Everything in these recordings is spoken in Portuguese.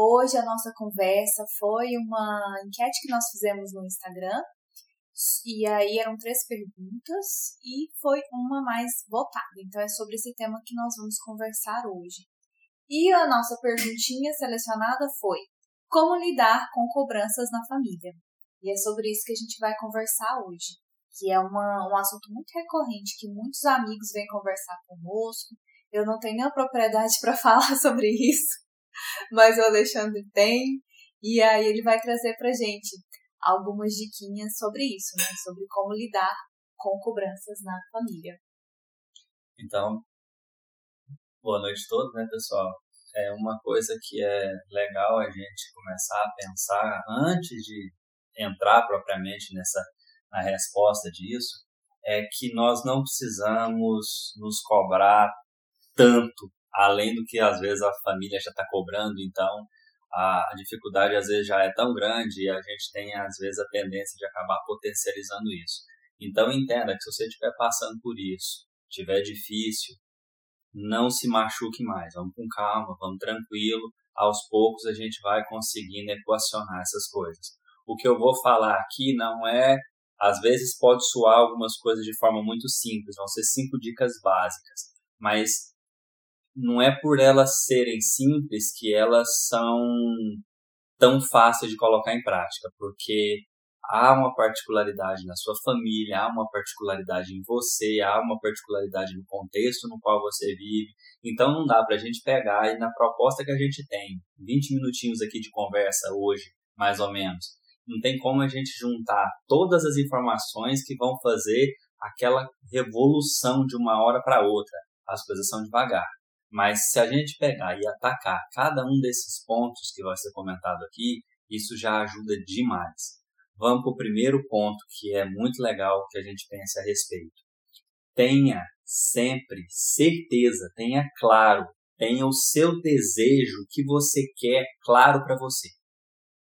Hoje a nossa conversa foi uma enquete que nós fizemos no Instagram. E aí eram três perguntas e foi uma mais votada. Então é sobre esse tema que nós vamos conversar hoje. E a nossa perguntinha selecionada foi: Como lidar com cobranças na família? E é sobre isso que a gente vai conversar hoje, que é uma, um assunto muito recorrente que muitos amigos vêm conversar conosco. Eu não tenho nem propriedade para falar sobre isso, mas o Alexandre tem. E aí ele vai trazer pra gente algumas diquinhas sobre isso, né? Sobre como lidar com cobranças na família. Então, boa noite a todos, né, pessoal? É uma coisa que é legal a gente começar a pensar antes de entrar propriamente nessa na resposta disso, é que nós não precisamos nos cobrar tanto, além do que às vezes a família já está cobrando, então a dificuldade às vezes já é tão grande e a gente tem às vezes a tendência de acabar potencializando isso. Então entenda que se você estiver passando por isso, estiver difícil, não se machuque mais, vamos com calma, vamos tranquilo, aos poucos a gente vai conseguindo equacionar essas coisas. O que eu vou falar aqui não é, às vezes pode soar algumas coisas de forma muito simples, vão ser cinco dicas básicas, mas não é por elas serem simples que elas são tão fáceis de colocar em prática, porque há uma particularidade na sua família, há uma particularidade em você, há uma particularidade no contexto no qual você vive. Então não dá para a gente pegar e na proposta que a gente tem, 20 minutinhos aqui de conversa hoje, mais ou menos, não tem como a gente juntar todas as informações que vão fazer aquela revolução de uma hora para outra. As coisas são devagar. Mas se a gente pegar e atacar cada um desses pontos que vai ser comentado aqui, isso já ajuda demais. Vamos para o primeiro ponto que é muito legal que a gente pense a respeito. Tenha sempre certeza, tenha claro, tenha o seu desejo que você quer claro para você.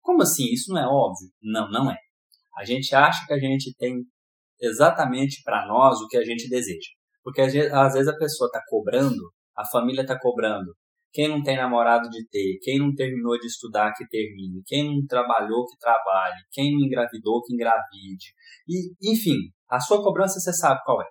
Como assim? Isso não é óbvio? Não, não é. A gente acha que a gente tem exatamente para nós o que a gente deseja. Porque às vezes a pessoa está cobrando a família está cobrando. Quem não tem namorado de ter, quem não terminou de estudar que termine, quem não trabalhou que trabalhe, quem não engravidou que engravide. E, enfim, a sua cobrança você sabe qual é.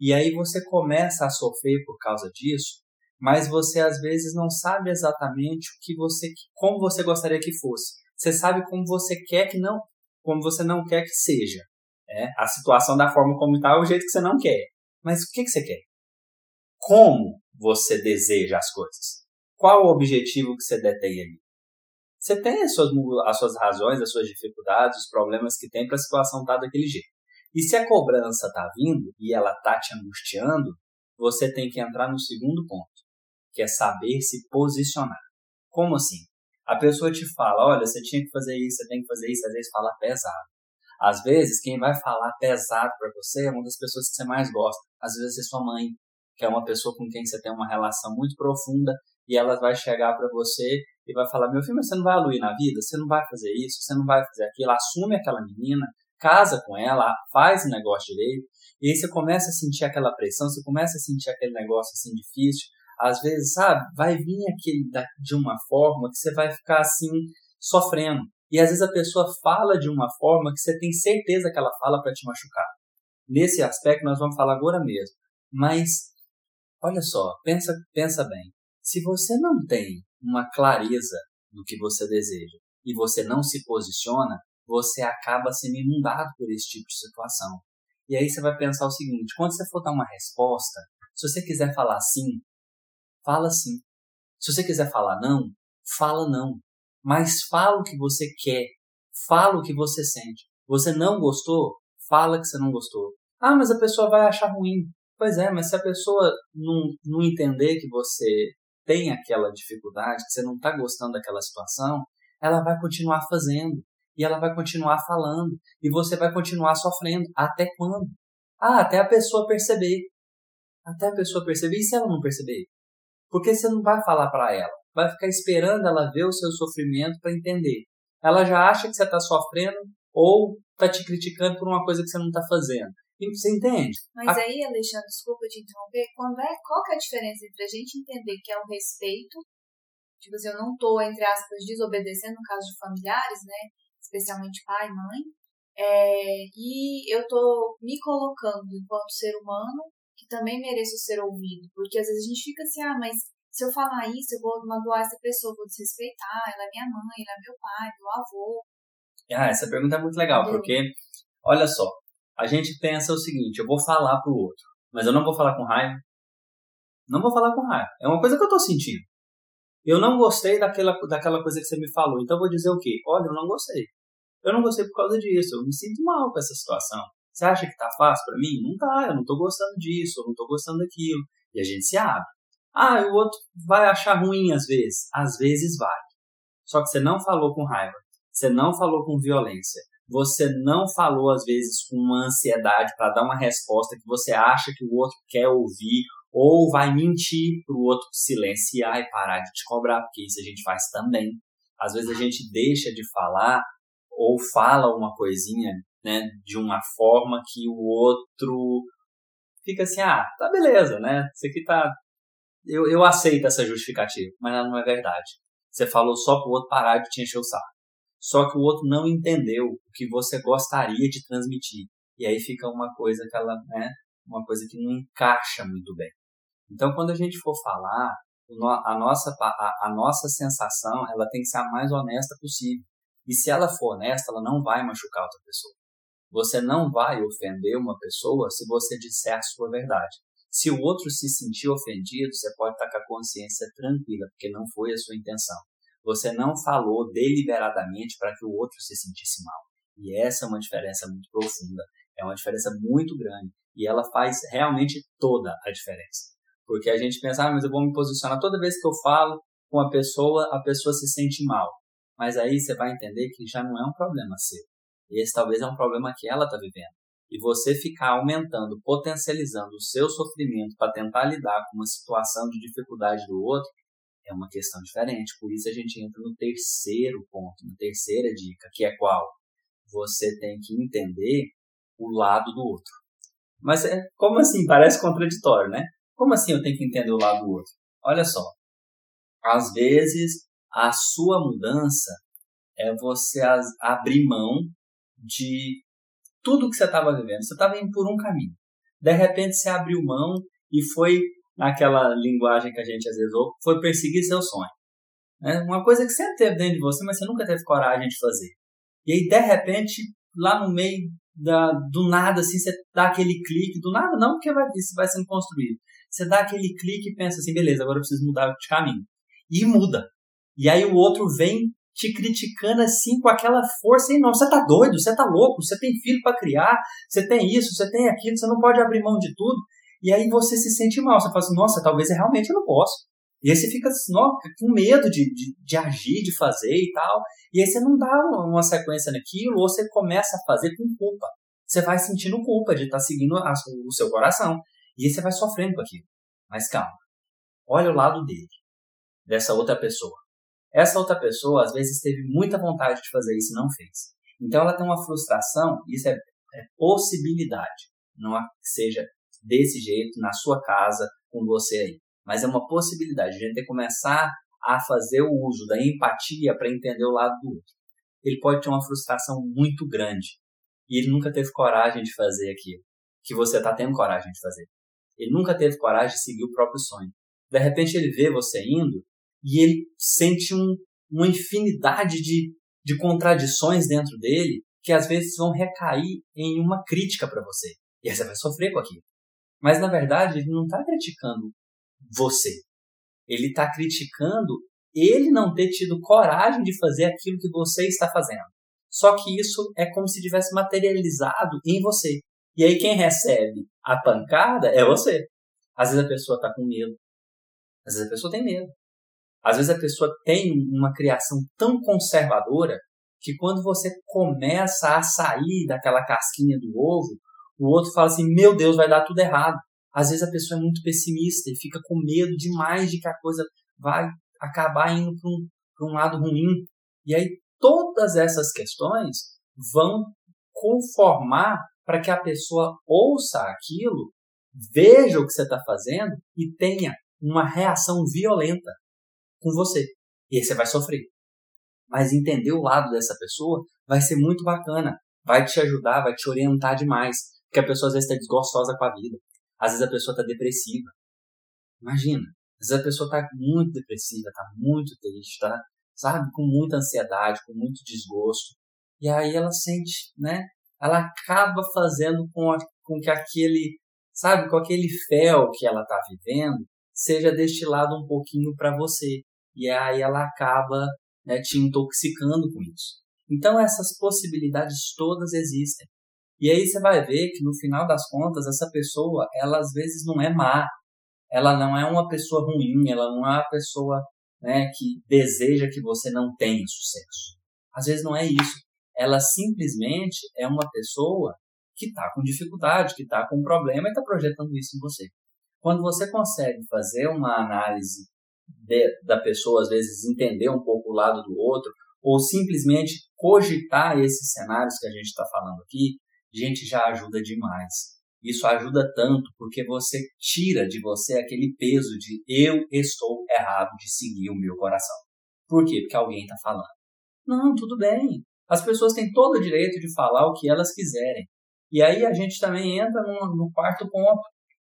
E aí você começa a sofrer por causa disso, mas você às vezes não sabe exatamente o que você, como você gostaria que fosse. Você sabe como você quer que não, como você não quer que seja. É, a situação da forma como está é o jeito que você não quer. Mas o que, que você quer? Como você deseja as coisas? Qual o objetivo que você detém ali? Você tem as suas, as suas razões, as suas dificuldades, os problemas que tem para a situação estar tá daquele jeito. E se a cobrança está vindo e ela está te angustiando, você tem que entrar no segundo ponto, que é saber se posicionar. Como assim? A pessoa te fala, olha, você tinha que fazer isso, você tem que fazer isso, às vezes fala pesado. Às vezes, quem vai falar pesado para você é uma das pessoas que você mais gosta. Às vezes é sua mãe, que é uma pessoa com quem você tem uma relação muito profunda e ela vai chegar para você e vai falar: Meu filho, mas você não vai aluir na vida, você não vai fazer isso, você não vai fazer aquilo. Assume aquela menina, casa com ela, faz o negócio direito. E aí você começa a sentir aquela pressão, você começa a sentir aquele negócio assim difícil. Às vezes, sabe, vai vir aquele de uma forma que você vai ficar assim sofrendo. E às vezes a pessoa fala de uma forma que você tem certeza que ela fala para te machucar. Nesse aspecto nós vamos falar agora mesmo. Mas Olha só, pensa, pensa bem. Se você não tem uma clareza do que você deseja e você não se posiciona, você acaba sendo inundado por esse tipo de situação. E aí você vai pensar o seguinte: quando você for dar uma resposta, se você quiser falar sim, fala sim. Se você quiser falar não, fala não. Mas fala o que você quer, fala o que você sente. Você não gostou? Fala que você não gostou. Ah, mas a pessoa vai achar ruim. Pois é, mas se a pessoa não, não entender que você tem aquela dificuldade, que você não está gostando daquela situação, ela vai continuar fazendo. E ela vai continuar falando. E você vai continuar sofrendo. Até quando? Ah, até a pessoa perceber. Até a pessoa perceber. E se ela não perceber? Porque você não vai falar para ela. Vai ficar esperando ela ver o seu sofrimento para entender. Ela já acha que você está sofrendo ou está te criticando por uma coisa que você não está fazendo. Você entende? Mas a... aí, Alexandre, desculpa te interromper, quando é, qual que é a diferença entre a gente entender que é o respeito Tipo assim, eu não tô, entre aspas, desobedecendo no caso de familiares, né? Especialmente pai, mãe. É, e eu tô me colocando enquanto ser humano que também mereço ser ouvido. Porque às vezes a gente fica assim, ah, mas se eu falar isso, eu vou magoar essa pessoa, vou desrespeitar, ela é minha mãe, ela é meu pai, meu avô. Ah, essa pergunta é muito legal, porque, olha só, a gente pensa o seguinte, eu vou falar pro outro, mas eu não vou falar com raiva, não vou falar com raiva, é uma coisa que eu tô sentindo. Eu não gostei daquela, daquela coisa que você me falou, então eu vou dizer o quê? Olha, eu não gostei. Eu não gostei por causa disso, eu me sinto mal com essa situação. Você acha que tá fácil para mim? Não tá, eu não tô gostando disso, eu não tô gostando daquilo. E a gente se abre. Ah, o outro vai achar ruim às vezes. Às vezes vai. Só que você não falou com raiva. Você não falou com violência. Você não falou, às vezes, com uma ansiedade para dar uma resposta que você acha que o outro quer ouvir, ou vai mentir para o outro silenciar e parar de te cobrar, porque isso a gente faz também. Às vezes a gente deixa de falar ou fala uma coisinha né, de uma forma que o outro fica assim, ah, tá beleza, né? Isso aqui tá. Eu, eu aceito essa justificativa, mas ela não é verdade. Você falou só pro outro parar de te encher o saco. Só que o outro não entendeu o que você gostaria de transmitir. E aí fica uma coisa que ela, né, uma coisa que não encaixa muito bem. Então, quando a gente for falar, a nossa, a, a nossa sensação, ela tem que ser a mais honesta possível. E se ela for honesta, ela não vai machucar outra pessoa. Você não vai ofender uma pessoa se você disser a sua verdade. Se o outro se sentir ofendido, você pode estar com a consciência tranquila, porque não foi a sua intenção. Você não falou deliberadamente para que o outro se sentisse mal. E essa é uma diferença muito profunda, é uma diferença muito grande e ela faz realmente toda a diferença. Porque a gente pensa, ah, mas eu vou me posicionar toda vez que eu falo com a pessoa, a pessoa se sente mal. Mas aí você vai entender que já não é um problema seu. Esse talvez é um problema que ela está vivendo. E você ficar aumentando, potencializando o seu sofrimento para tentar lidar com uma situação de dificuldade do outro, é uma questão diferente. Por isso a gente entra no terceiro ponto, na terceira dica, que é qual? Você tem que entender o lado do outro. Mas é, como assim? Parece contraditório, né? Como assim eu tenho que entender o lado do outro? Olha só. Às vezes, a sua mudança é você abrir mão de tudo que você estava vivendo. Você estava indo por um caminho. De repente você abriu mão e foi naquela linguagem que a gente às vezes ouve, foi perseguir seu sonho. É uma coisa que sempre teve dentro de você, mas você nunca teve coragem de fazer. E aí, de repente, lá no meio da, do nada, assim, você dá aquele clique, do nada não, porque vai, isso vai sendo construído. Você dá aquele clique e pensa assim, beleza, agora eu preciso mudar de caminho. E muda. E aí o outro vem te criticando assim com aquela força e não, você tá doido, você tá louco, você tem filho para criar, você tem isso, você tem aquilo, você não pode abrir mão de tudo. E aí você se sente mal, você fala assim, nossa, talvez eu realmente não posso. E aí você fica assim, com medo de, de, de, agir, de fazer e tal. E aí você não dá uma sequência naquilo, ou você começa a fazer com culpa. Você vai sentindo culpa de estar tá seguindo a, o seu coração. E aí você vai sofrendo com aquilo. Mas calma. Olha o lado dele, dessa outra pessoa. Essa outra pessoa, às vezes, teve muita vontade de fazer isso e não fez. Então, ela tem uma frustração, isso é, é possibilidade. Não é que seja desse jeito, na sua casa, com você aí. Mas é uma possibilidade. A gente que começar a fazer o uso da empatia para entender o lado do outro. Ele pode ter uma frustração muito grande e ele nunca teve coragem de fazer aquilo que você está tendo coragem de fazer. Ele nunca teve coragem de seguir o próprio sonho. De repente ele vê você indo e ele sente um, uma infinidade de, de contradições dentro dele que às vezes vão recair em uma crítica para você. E aí você vai sofrer com aquilo. Mas na verdade ele não está criticando você. Ele está criticando ele não ter tido coragem de fazer aquilo que você está fazendo. Só que isso é como se tivesse materializado em você. E aí quem recebe a pancada é você. Às vezes a pessoa está com medo. Às vezes a pessoa tem medo. Às vezes a pessoa tem uma criação tão conservadora que quando você começa a sair daquela casquinha do ovo, o outro fala assim: Meu Deus, vai dar tudo errado. Às vezes a pessoa é muito pessimista e fica com medo demais de que a coisa vai acabar indo para um, um lado ruim. E aí todas essas questões vão conformar para que a pessoa ouça aquilo, veja o que você está fazendo e tenha uma reação violenta com você. E aí você vai sofrer. Mas entender o lado dessa pessoa vai ser muito bacana. Vai te ajudar, vai te orientar demais. Porque a pessoa às vezes está desgostosa com a vida. Às vezes a pessoa está depressiva. Imagina. Às vezes a pessoa está muito depressiva, está muito triste, está, sabe, com muita ansiedade, com muito desgosto. E aí ela sente, né? Ela acaba fazendo com, a, com que aquele, sabe, com aquele fel que ela está vivendo, seja destilado um pouquinho para você. E aí ela acaba né, te intoxicando com isso. Então essas possibilidades todas existem. E aí você vai ver que no final das contas essa pessoa, ela às vezes não é má, ela não é uma pessoa ruim, ela não é uma pessoa né, que deseja que você não tenha sucesso. Às vezes não é isso. Ela simplesmente é uma pessoa que está com dificuldade, que está com problema e está projetando isso em você. Quando você consegue fazer uma análise de, da pessoa, às vezes entender um pouco o lado do outro, ou simplesmente cogitar esses cenários que a gente está falando aqui, gente, já ajuda demais. Isso ajuda tanto porque você tira de você aquele peso de eu estou errado de seguir o meu coração. Por quê? Porque alguém está falando. Não, tudo bem. As pessoas têm todo o direito de falar o que elas quiserem. E aí a gente também entra no, no quarto ponto.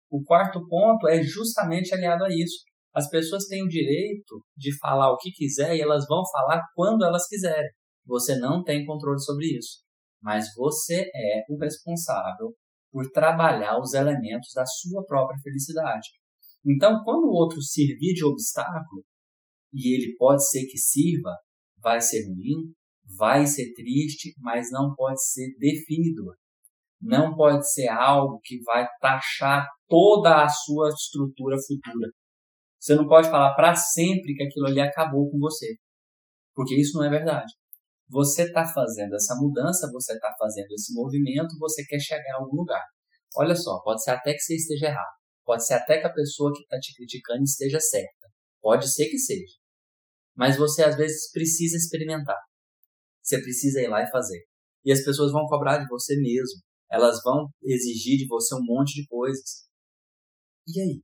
O quarto ponto é justamente aliado a isso. As pessoas têm o direito de falar o que quiser e elas vão falar quando elas quiserem. Você não tem controle sobre isso. Mas você é o responsável por trabalhar os elementos da sua própria felicidade. Então, quando o outro servir de obstáculo, e ele pode ser que sirva, vai ser ruim, vai ser triste, mas não pode ser definidor. Não pode ser algo que vai taxar toda a sua estrutura futura. Você não pode falar para sempre que aquilo ali acabou com você. Porque isso não é verdade. Você está fazendo essa mudança, você está fazendo esse movimento, você quer chegar a algum lugar. Olha só, pode ser até que você esteja errado. Pode ser até que a pessoa que está te criticando esteja certa. Pode ser que seja. Mas você às vezes precisa experimentar. Você precisa ir lá e fazer. E as pessoas vão cobrar de você mesmo. Elas vão exigir de você um monte de coisas. E aí?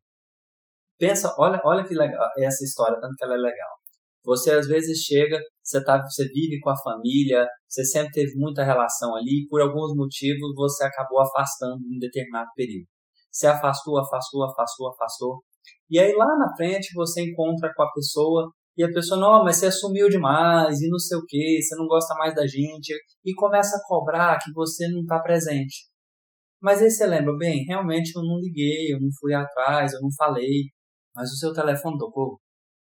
Pensa, olha, olha que legal essa história, tanto que ela é legal. Você às vezes chega, você, tá, você vive com a família, você sempre teve muita relação ali, e por alguns motivos você acabou afastando em um determinado período. Você afastou, afastou, afastou, afastou. E aí lá na frente você encontra com a pessoa e a pessoa, não, mas você sumiu demais e não sei o que, você não gosta mais da gente, e começa a cobrar que você não está presente. Mas aí você lembra, bem, realmente eu não liguei, eu não fui atrás, eu não falei, mas o seu telefone tocou?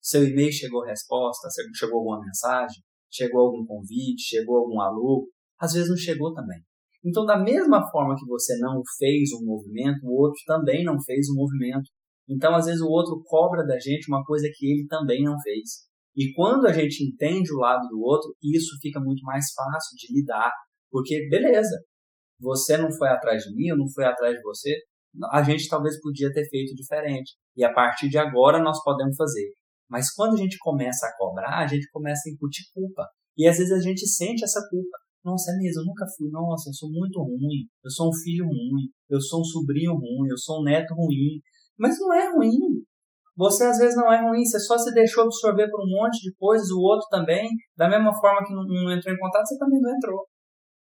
Seu e-mail chegou resposta, chegou alguma mensagem, chegou algum convite, chegou algum alô, às vezes não chegou também. Então, da mesma forma que você não fez um movimento, o outro também não fez um movimento. Então, às vezes, o outro cobra da gente uma coisa que ele também não fez. E quando a gente entende o lado do outro, isso fica muito mais fácil de lidar. Porque, beleza, você não foi atrás de mim, eu não fui atrás de você, a gente talvez podia ter feito diferente. E a partir de agora nós podemos fazer. Mas quando a gente começa a cobrar, a gente começa a incutir culpa. E às vezes a gente sente essa culpa. Nossa, é mesmo, eu nunca fui. Nossa, eu sou muito ruim. Eu sou um filho ruim. Eu sou um sobrinho ruim. Eu sou um neto ruim. Mas não é ruim. Você às vezes não é ruim. Você só se deixou absorver por um monte de coisas. O outro também. Da mesma forma que não, não entrou em contato, você também não entrou.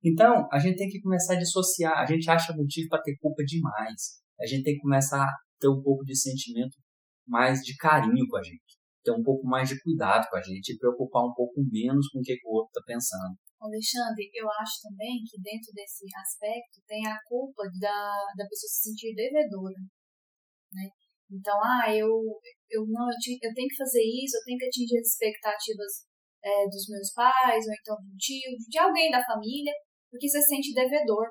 Então, a gente tem que começar a dissociar. A gente acha motivo para ter culpa demais. A gente tem que começar a ter um pouco de sentimento mais de carinho com a gente ter um pouco mais de cuidado com a gente e preocupar um pouco menos com o que o outro está pensando. Alexandre, eu acho também que dentro desse aspecto tem a culpa da, da pessoa se sentir devedora, né? Então, ah, eu, eu não eu, tenho que fazer isso, eu tenho que atingir as expectativas é, dos meus pais, ou então do tio, de alguém da família, porque você se sente devedor.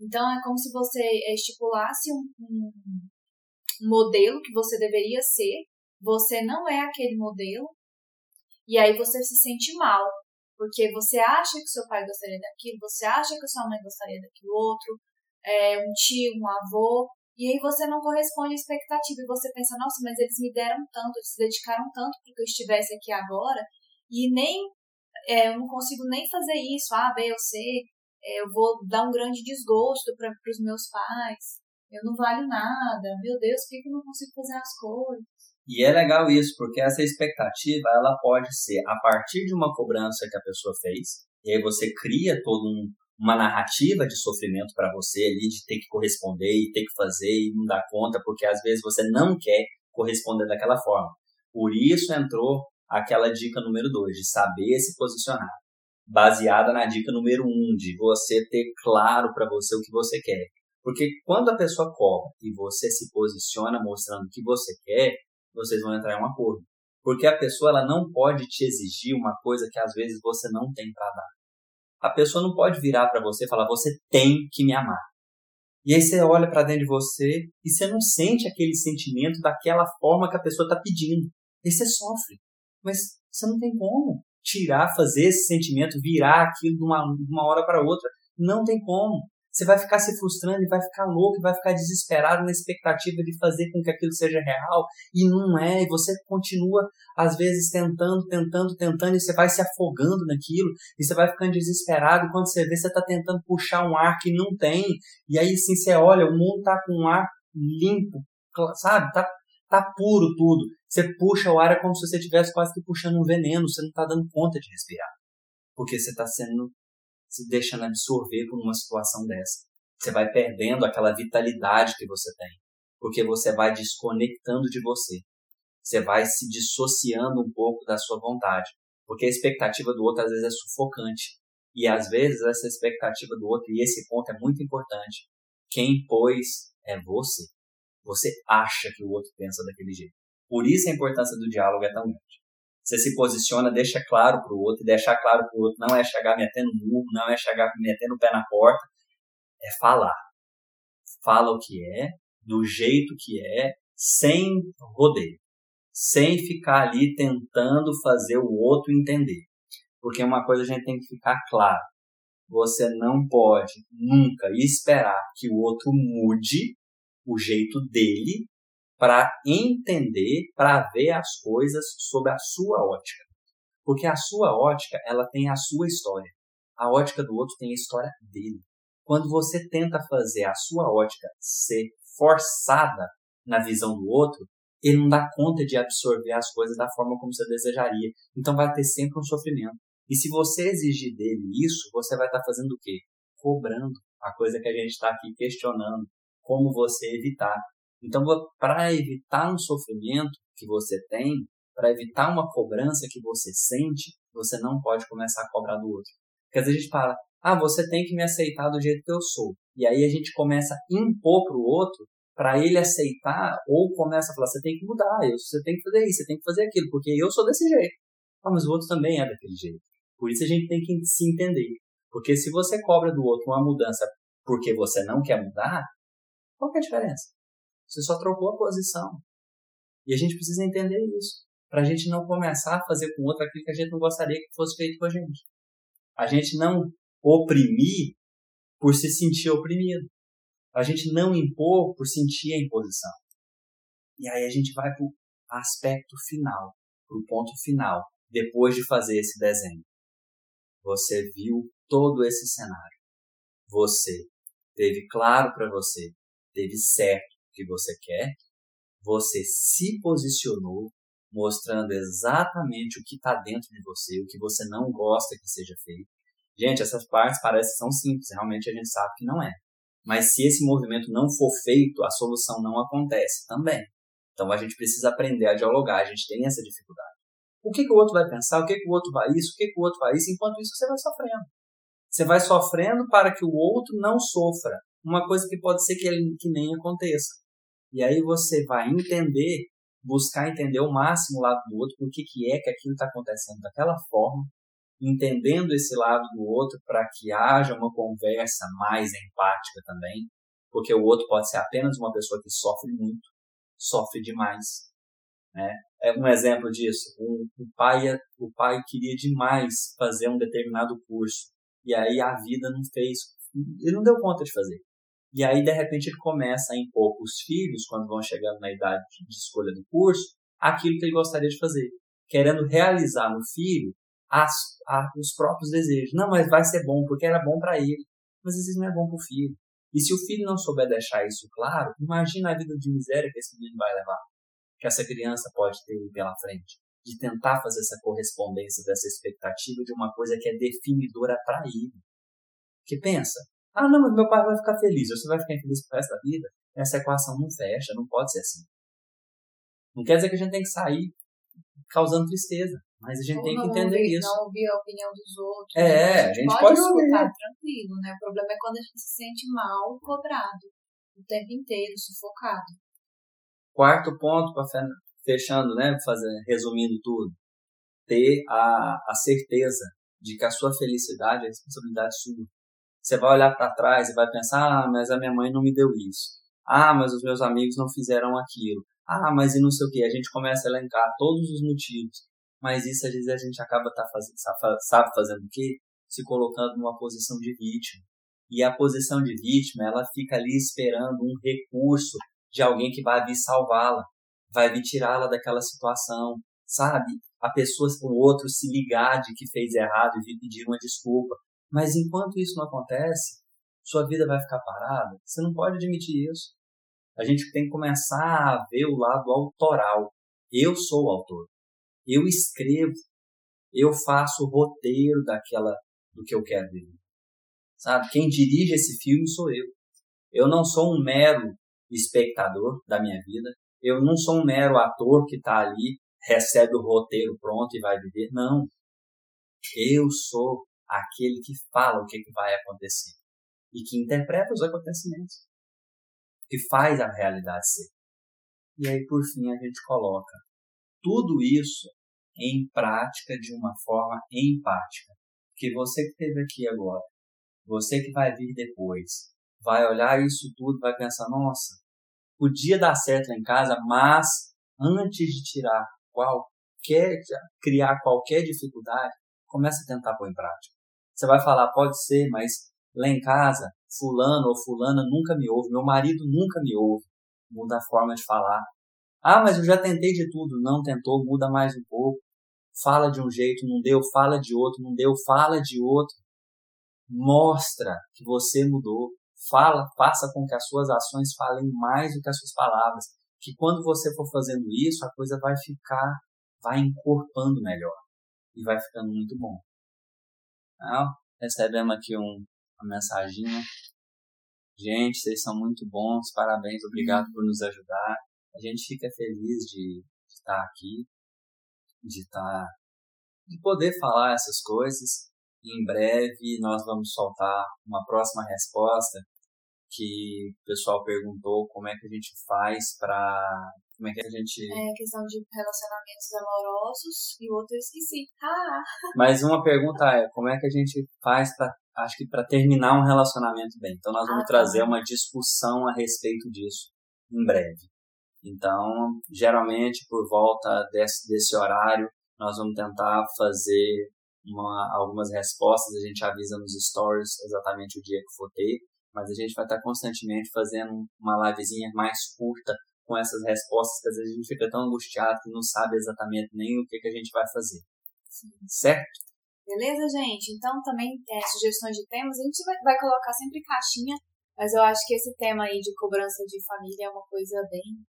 Então, é como se você estipulasse um, um modelo que você deveria ser você não é aquele modelo, e aí você se sente mal, porque você acha que seu pai gostaria daquilo, você acha que sua mãe gostaria daquilo outro, é, um tio, um avô, e aí você não corresponde à expectativa, e você pensa, nossa, mas eles me deram tanto, eles se dedicaram tanto para que eu estivesse aqui agora, e nem, é, eu não consigo nem fazer isso, A, B ou C, é, eu vou dar um grande desgosto para os meus pais, eu não valho nada, meu Deus, por que eu não consigo fazer as coisas? E é legal isso, porque essa expectativa ela pode ser a partir de uma cobrança que a pessoa fez, e aí você cria toda um, uma narrativa de sofrimento para você ali, de ter que corresponder e ter que fazer e não dar conta, porque às vezes você não quer corresponder daquela forma. Por isso entrou aquela dica número 2, de saber se posicionar, baseada na dica número 1, um, de você ter claro para você o que você quer. Porque quando a pessoa cobra e você se posiciona mostrando o que você quer, vocês vão entrar em um acordo. Porque a pessoa ela não pode te exigir uma coisa que às vezes você não tem para dar. A pessoa não pode virar para você e falar: "Você tem que me amar". E aí você olha para dentro de você e você não sente aquele sentimento daquela forma que a pessoa está pedindo. E você sofre. Mas você não tem como tirar, fazer esse sentimento, virar aquilo de uma, de uma hora para outra. Não tem como. Você vai ficar se frustrando e vai ficar louco, e vai ficar desesperado na expectativa de fazer com que aquilo seja real e não é. E você continua, às vezes, tentando, tentando, tentando, e você vai se afogando naquilo, e você vai ficando desesperado. E quando você vê, você está tentando puxar um ar que não tem, e aí sim você olha, o mundo está com um ar limpo, sabe? Tá, tá puro tudo. Você puxa o ar é como se você estivesse quase que puxando um veneno, você não está dando conta de respirar. Porque você está sendo se deixando absorver por uma situação dessa. Você vai perdendo aquela vitalidade que você tem, porque você vai desconectando de você. Você vai se dissociando um pouco da sua vontade, porque a expectativa do outro às vezes é sufocante. E às vezes essa expectativa do outro, e esse ponto é muito importante, quem pôs é você. Você acha que o outro pensa daquele jeito. Por isso a importância do diálogo é tão grande. Você se posiciona, deixa claro para o outro, deixar claro para o outro não é chegar metendo murro, não é chegar metendo o pé na porta, é falar. Fala o que é, do jeito que é, sem rodeio, sem ficar ali tentando fazer o outro entender. Porque uma coisa a gente tem que ficar claro. Você não pode nunca esperar que o outro mude o jeito dele para entender, para ver as coisas sob a sua ótica. Porque a sua ótica, ela tem a sua história. A ótica do outro tem a história dele. Quando você tenta fazer a sua ótica ser forçada na visão do outro, ele não dá conta de absorver as coisas da forma como você desejaria. Então vai ter sempre um sofrimento. E se você exigir dele isso, você vai estar fazendo o quê? Cobrando a coisa que a gente está aqui questionando. Como você evitar. Então, para evitar um sofrimento que você tem, para evitar uma cobrança que você sente, você não pode começar a cobrar do outro. Porque às vezes a gente fala, ah, você tem que me aceitar do jeito que eu sou. E aí a gente começa a impor para o outro para ele aceitar, ou começa a falar, você tem que mudar, você tem que fazer isso, você tem que fazer aquilo, porque eu sou desse jeito. Ah, mas o outro também é daquele jeito. Por isso a gente tem que se entender. Porque se você cobra do outro uma mudança porque você não quer mudar, qual é a diferença? Você só trocou a posição. E a gente precisa entender isso. Para a gente não começar a fazer com o outro aquilo que a gente não gostaria que fosse feito com a gente. A gente não oprimir por se sentir oprimido. A gente não impor por sentir a imposição. E aí a gente vai para o aspecto final, para o ponto final, depois de fazer esse desenho. Você viu todo esse cenário. Você teve claro para você, teve certo, que você quer, você se posicionou mostrando exatamente o que está dentro de você, o que você não gosta que seja feito. Gente, essas partes parecem são simples, realmente a gente sabe que não é. Mas se esse movimento não for feito, a solução não acontece também. Então a gente precisa aprender a dialogar, a gente tem essa dificuldade. O que, que o outro vai pensar, o que, que o outro vai isso, o que, que o outro vai isso, enquanto isso você vai sofrendo. Você vai sofrendo para que o outro não sofra. Uma coisa que pode ser que, ele, que nem aconteça. E aí você vai entender, buscar entender o máximo o lado do outro, por que, que é que aquilo está acontecendo daquela forma, entendendo esse lado do outro para que haja uma conversa mais empática também, porque o outro pode ser apenas uma pessoa que sofre muito, sofre demais. Né? É um exemplo disso. O, o, pai, o pai queria demais fazer um determinado curso e aí a vida não fez, ele não deu conta de fazer. E aí, de repente, ele começa a impor os filhos, quando vão chegando na idade de escolha do curso, aquilo que ele gostaria de fazer, querendo realizar no filho as, os próprios desejos. Não, mas vai ser bom, porque era bom para ele. Mas às vezes não é bom para o filho. E se o filho não souber deixar isso claro, imagina a vida de miséria que esse menino vai levar. que essa criança pode ter pela frente. De tentar fazer essa correspondência dessa expectativa de uma coisa que é definidora para ele. Que pensa, ah não, mas meu pai vai ficar feliz, você vai ficar infeliz pro resto da vida? Essa equação não fecha, não pode ser assim. Não quer dizer que a gente tem que sair causando tristeza. Mas a gente Ou tem que entender ouvir, isso. Não ouvir a opinião dos outros. É, né? a, gente a gente pode, pode escutar ouvir. tranquilo, né? O problema é quando a gente se sente mal, cobrado, o tempo inteiro, sufocado. Quarto ponto, fechando, né? Fazer, resumindo tudo. Ter a, a certeza de que a sua felicidade é responsabilidade sua. Você vai olhar para trás e vai pensar: ah, mas a minha mãe não me deu isso. Ah, mas os meus amigos não fizeram aquilo. Ah, mas e não sei o que. A gente começa a elencar todos os motivos mas isso às vezes a gente acaba tá fazendo, sabe fazendo o quê? Se colocando numa posição de vítima. E a posição de vítima, ela fica ali esperando um recurso de alguém que vai vir salvá-la, vai vir tirá-la daquela situação, sabe? A pessoa, o outro se ligar de que fez errado e vir pedir uma desculpa. Mas enquanto isso não acontece, sua vida vai ficar parada. Você não pode admitir isso. A gente tem que começar a ver o lado autoral. Eu sou o autor. Eu escrevo, eu faço o roteiro daquela do que eu quero ver. Sabe? Quem dirige esse filme sou eu. Eu não sou um mero espectador da minha vida. Eu não sou um mero ator que está ali, recebe o roteiro pronto e vai viver. Não. Eu sou aquele que fala o que, vai acontecer e que interpreta os acontecimentos, que faz a realidade ser. E aí, por fim, a gente coloca tudo isso em prática de uma forma empática. Que você que esteve aqui agora, você que vai vir depois, vai olhar isso tudo, vai pensar, nossa, podia dar certo lá em casa, mas antes de tirar qualquer, criar qualquer dificuldade, comece a tentar pôr em prática. Você vai falar, pode ser, mas lá em casa, fulano ou fulana nunca me ouve, meu marido nunca me ouve. Muda a forma de falar. Ah, mas eu já tentei de tudo. Não tentou, muda mais um pouco fala de um jeito, não deu, fala de outro, não deu, fala de outro. Mostra que você mudou. Fala, faça com que as suas ações falem mais do que as suas palavras. Que quando você for fazendo isso, a coisa vai ficar, vai encorpando melhor. E vai ficando muito bom. Então, recebemos aqui um, uma mensaginha. Gente, vocês são muito bons, parabéns, obrigado por nos ajudar. A gente fica feliz de, de estar aqui de estar, de poder falar essas coisas. Em breve nós vamos soltar uma próxima resposta que o pessoal perguntou como é que a gente faz para como é que a gente é questão de relacionamentos amorosos e o outro eu esqueci ah. mas uma pergunta é como é que a gente faz para acho que para terminar um relacionamento bem então nós vamos ah, tá. trazer uma discussão a respeito disso em breve então, geralmente, por volta desse, desse horário, nós vamos tentar fazer uma, algumas respostas. A gente avisa nos stories exatamente o dia que for ter, mas a gente vai estar constantemente fazendo uma livezinha mais curta com essas respostas, que às vezes a gente fica tão angustiado que não sabe exatamente nem o que, que a gente vai fazer. Sim. Certo? Beleza, gente? Então, também é, sugestões de temas, a gente vai, vai colocar sempre caixinha, mas eu acho que esse tema aí de cobrança de família é uma coisa bem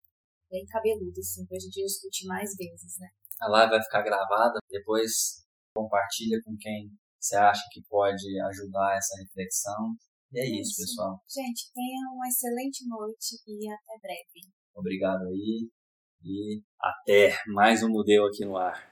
bem cabeludo, assim, pra gente discutir mais vezes, né? A live vai ficar gravada, depois compartilha com quem você acha que pode ajudar essa reflexão. E é isso, isso pessoal. Gente, tenha uma excelente noite e até breve. Obrigado aí e até mais um Mudeu aqui no ar.